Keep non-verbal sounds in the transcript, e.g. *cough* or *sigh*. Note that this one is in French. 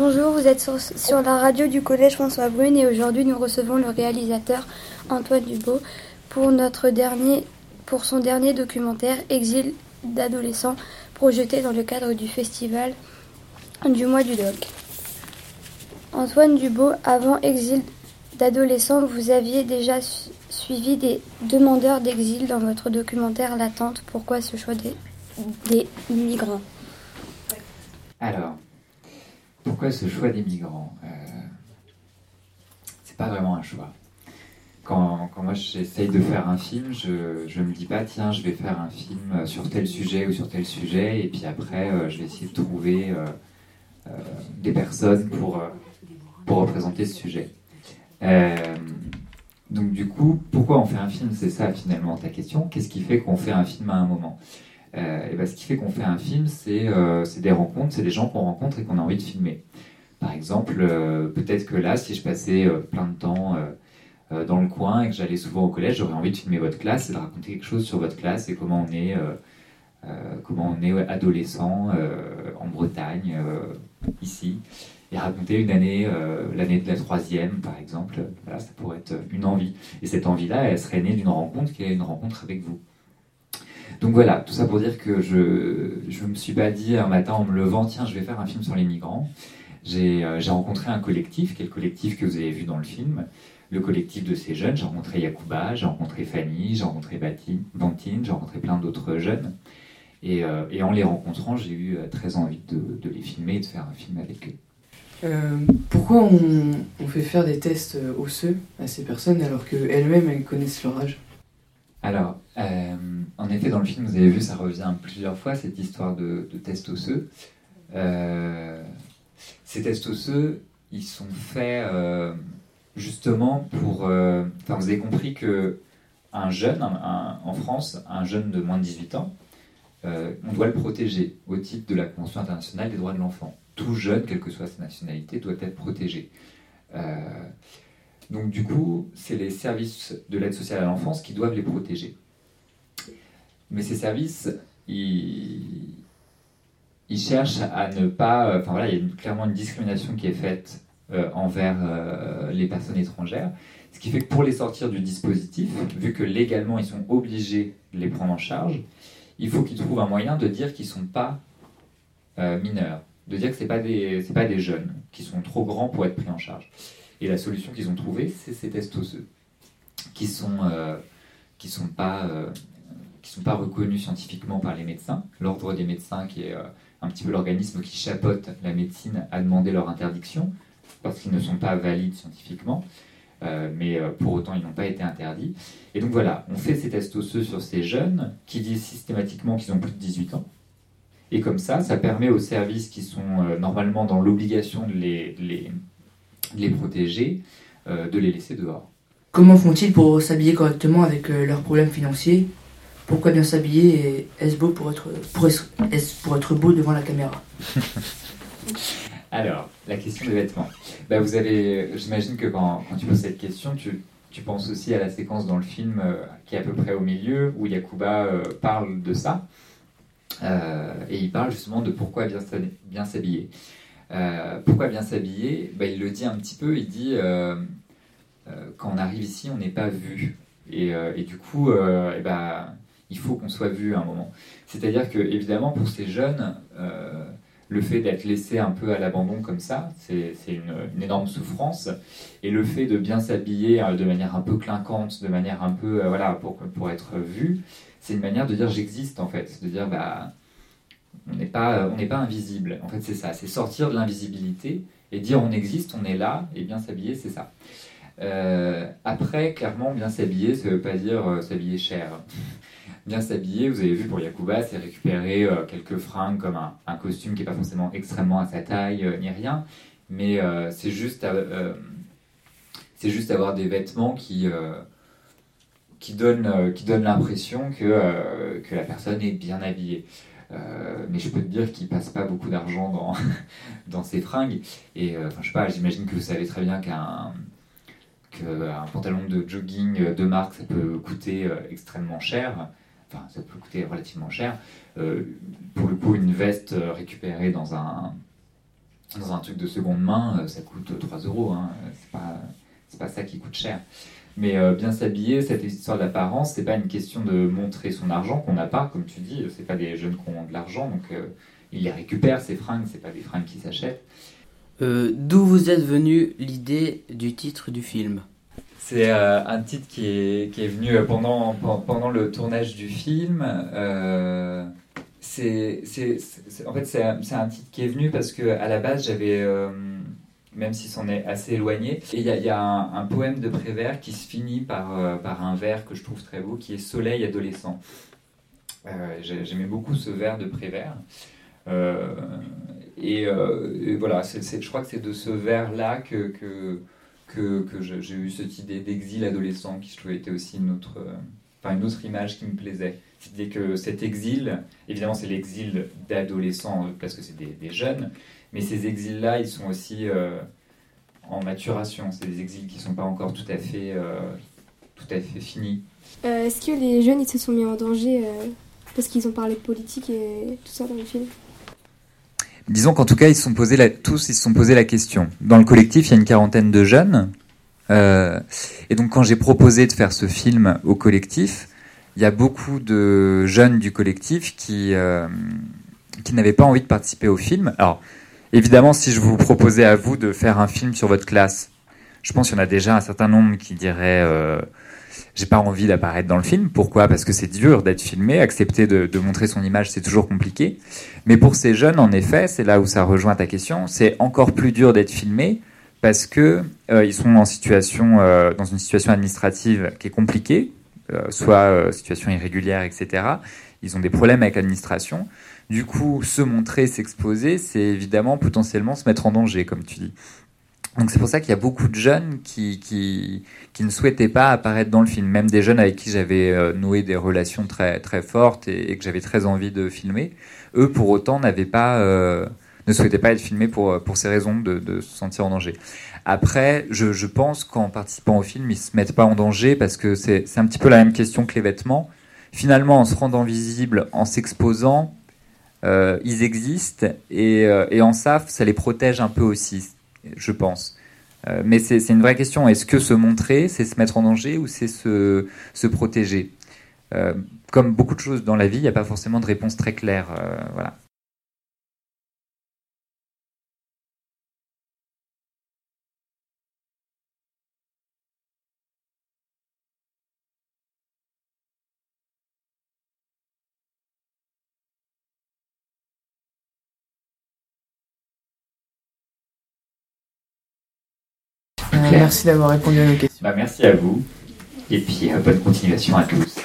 Bonjour, vous êtes sur, la radio du Collège François Brune et aujourd'hui nous recevons le réalisateur Antoine Dubo pour, notre dernier, son dernier documentaire Exil d'adolescents projeté dans le cadre du festival du mois du doc. Antoine Dubo, avant Exil d'adolescents, vous aviez déjà suivi des demandeurs d'exil dans votre documentaire L'attente. Pourquoi ce choix des, des migrants? Alors, pourquoi ce choix des migrants euh, C'est pas vraiment un choix. Quand, moi j'essaye de faire un film, je ne me dis pas tiens je vais faire un film sur tel sujet ou sur tel sujet et puis après euh, je vais essayer de trouver euh, des personnes pour, représenter ce sujet. donc du coup, pourquoi on fait un film? C'est ça finalement ta question. Qu'est-ce qui fait qu'on fait un film à un moment? euh, et ben, ce qui fait qu'on fait un film, euh, c'est des rencontres, c'est des gens qu'on rencontre et qu'on a envie de filmer. Par exemple, euh, peut-être que là, si je passais plein de temps dans le coin et que j'allais souvent au collège, j'aurais envie de filmer votre classe et de raconter quelque chose sur votre classe et comment on est, comment on est adolescent en Bretagne, ici, et raconter une année, l'année de la troisième, par exemple. Voilà, ça pourrait être une envie. Et cette envie-là, elle serait née d'une rencontre qui est une rencontre avec vous. Donc voilà, tout ça pour dire que je ne me suis pas dit un matin en me levant, tiens, je vais faire un film sur les migrants. Euh, j'ai rencontré un collectif, qui est le collectif que vous avez vu dans le film, le collectif de ces jeunes. J'ai rencontré Yacouba, j'ai rencontré Fanny, j'ai rencontré Bantine, j'ai rencontré plein d'autres jeunes. Et, euh, et, en les rencontrant, j'ai eu euh, très envie de, de, les filmer et de faire un film avec eux. pourquoi on, on, fait faire des tests osseux à ces personnes alors qu'elles-mêmes elles connaissent leur âge? Alors, euh, en effet, dans le film, vous avez vu, ça revient plusieurs fois, cette histoire de, tests osseux. Euh, ces tests osseux, ils sont faits euh, justement pour... Enfin, vous avez compris que un jeune, en France, un jeune de moins de 18 ans, on doit le protéger au titre de la Convention internationale des droits de l'enfant. Tout jeune, quelle que soit sa nationalité, doit être protégé. donc du coup, c'est les services de l'aide sociale à l'enfance qui doivent les protéger. Mais ces services, ils, cherchent à ne pas. Enfin voilà, il y a clairement une discrimination qui est faite euh, envers euh, les personnes étrangères. Ce qui fait que pour les sortir du dispositif, vu que légalement ils sont obligés de les prendre en charge, il faut qu'ils trouvent un moyen de dire qu'ils ne sont pas euh, mineurs, de dire que ce pas, des, pas des jeunes, qui sont trop grands pour être pris en charge. Et la solution qu'ils ont trouvée, c'est ces tests osseux, qui sont, qui sont pas qui ne sont pas reconnus scientifiquement par les médecins. L'ordre des médecins, qui est euh, un petit peu l'organisme qui chapeaute la médecine, a demandé leur interdiction parce qu'ils ne sont pas valides scientifiquement. Euh, mais euh, pour autant ils n'ont pas été interdits. Et donc voilà, on fait ces tests osseux sur ces jeunes qui disent systématiquement qu'ils ont plus de 18 ans. Et comme ça, ça permet aux services qui sont normalement dans l'obligation de les, les, les, protéger, de les laisser dehors. Comment font-ils pour s'habiller correctement avec leurs problèmes financiers? Pourquoi bien s'habiller et est-ce beau pour être, pour pour être beau devant la caméra *laughs* Alors, la question des vêtements. Bah, vous avez, j'imagine que quand, tu poses cette question, tu, tu, penses aussi à la séquence dans le film euh, qui est à peu près au milieu, où Yakuba euh, parle de ça. Euh, et il parle justement de pourquoi bien, s'habiller. pourquoi bien s'habiller? Bah, Il le dit un petit peu, il dit quand on arrive ici, on n'est pas vu. Et, et, du coup, bah, il faut qu'on soit vu à un moment. C'est-à-dire que, évidemment, pour ces jeunes, euh, le fait d'être laissé un peu à l'abandon comme ça, c'est une, énorme souffrance. Et le fait de bien s'habiller euh, de manière un peu clinquante, de manière un peu, euh, voilà, pour, pour être vu, c'est une manière de dire j'existe en fait, de dire bah on n'est pas, on n'est pas invisible. En fait, c'est ça, c'est sortir de l'invisibilité et dire on existe, on est là, et bien s'habiller, c'est ça. Après, clairement, bien s'habiller, ça ne veut pas dire s'habiller cher *laughs* bien s'habiller. Vous avez vu pour Yakuba, c'est récupérer euh, quelques fringues comme un, costume qui n'est pas forcément extrêmement à sa taille euh, ni rien, mais euh, c'est juste, c'est juste avoir des vêtements qui, qui donnent, qui donnent l'impression que, que la personne est bien habillée. mais je peux te dire qu'il passe pas beaucoup d'argent dans, *laughs* dans ses fringues. Et enfin, je sais pas, j'imagine que vous savez très bien qu'un qu'un pantalon de jogging de marque, ça peut coûter extrêmement cher enfin, ça peut coûter relativement cher. Euh, pour le coup, une veste récupérée dans un, dans un truc de seconde main, ça coûte 3 euros. Hein. C'est pas, pas ça qui coûte cher. Mais bien s'habiller, cette histoire d'apparence, c'est pas une question de montrer son argent qu'on n'a pas, comme tu dis. C'est pas des jeunes qui ont de l'argent, donc ils les récupèrent ces fringues. C'est pas des fringues qui s'achètent. D'où vous êtes venu l'idée du titre du film? C'est euh, un titre qui est, qui est venu euh, pendant, pendant le tournage du film. Euh, c'est, en fait, c'est un, titre qui est venu parce que à la base, j'avais, même si c'en est assez éloigné, il y a, y a un, poème de Prévert qui se finit par, par un vers que je trouve très beau, qui est Soleil adolescent. j'aimais beaucoup ce vers de Prévert. Et, voilà, je crois que c'est de ce vers-là que, que que, j'ai eu cette idée d'exil adolescent qui je trouvais était aussi une autre, euh, une autre image qui me plaisait. C'était que cet exil, évidemment c'est l'exil d'adolescents euh, parce que c'est des, jeunes, mais ces exils-là, ils sont aussi euh, en maturation. C'est des exils qui ne sont pas encore tout à fait, tout à fait finis. Est-ce que les jeunes ils se sont mis en danger parce qu'ils ont parlé de politique et tout ça dans le film Disons qu'en tout cas, ils se sont posé la, tous ils se sont posé la question. Dans le collectif, il y a une quarantaine de jeunes. Euh, et donc, quand j'ai proposé de faire ce film au collectif, il y a beaucoup de jeunes du collectif qui, euh, qui n'avaient pas envie de participer au film. Alors, évidemment, si je vous proposais à vous de faire un film sur votre classe, je pense qu'il y en a déjà un certain nombre qui diraient euh, j'ai pas envie d'apparaître dans le film. Pourquoi? Parce que c'est dur d'être filmé. Accepter de, montrer son image, c'est toujours compliqué. Mais pour ces jeunes, en effet, c'est là où ça rejoint ta question. C'est encore plus dur d'être filmé parce que euh, ils sont en situation, euh, dans une situation administrative qui est compliquée, euh, soit situation irrégulière, etc. Ils ont des problèmes avec l'administration. Du coup, se montrer, s'exposer, c'est évidemment potentiellement se mettre en danger, comme tu dis. Donc c'est pour ça qu'il y a beaucoup de jeunes qui, qui, qui, ne souhaitaient pas apparaître dans le film, même des jeunes avec qui j'avais euh, noué des relations très, très fortes et, que j'avais très envie de filmer. Eux, pour autant, n'avaient pas, euh, ne souhaitaient pas être filmés pour, pour ces raisons de, de se sentir en danger. Après, je, je pense qu'en participant au film, ils se mettent pas en danger parce que c'est un petit peu la même question que les vêtements. Finalement, en se rendant visible, en s'exposant, euh, ils existent et, euh, et en ça, ça les protège un peu aussi je pense. Euh, mais c'est une vraie question. Est-ce que se montrer, c'est se mettre en danger ou c'est se, se, protéger? Euh, Comme beaucoup de choses dans la vie, il n'y a pas forcément de réponse très claire. Euh, Merci d'avoir répondu à nos questions. Bah, merci à vous. Et puis, euh, bonne continuation à tous.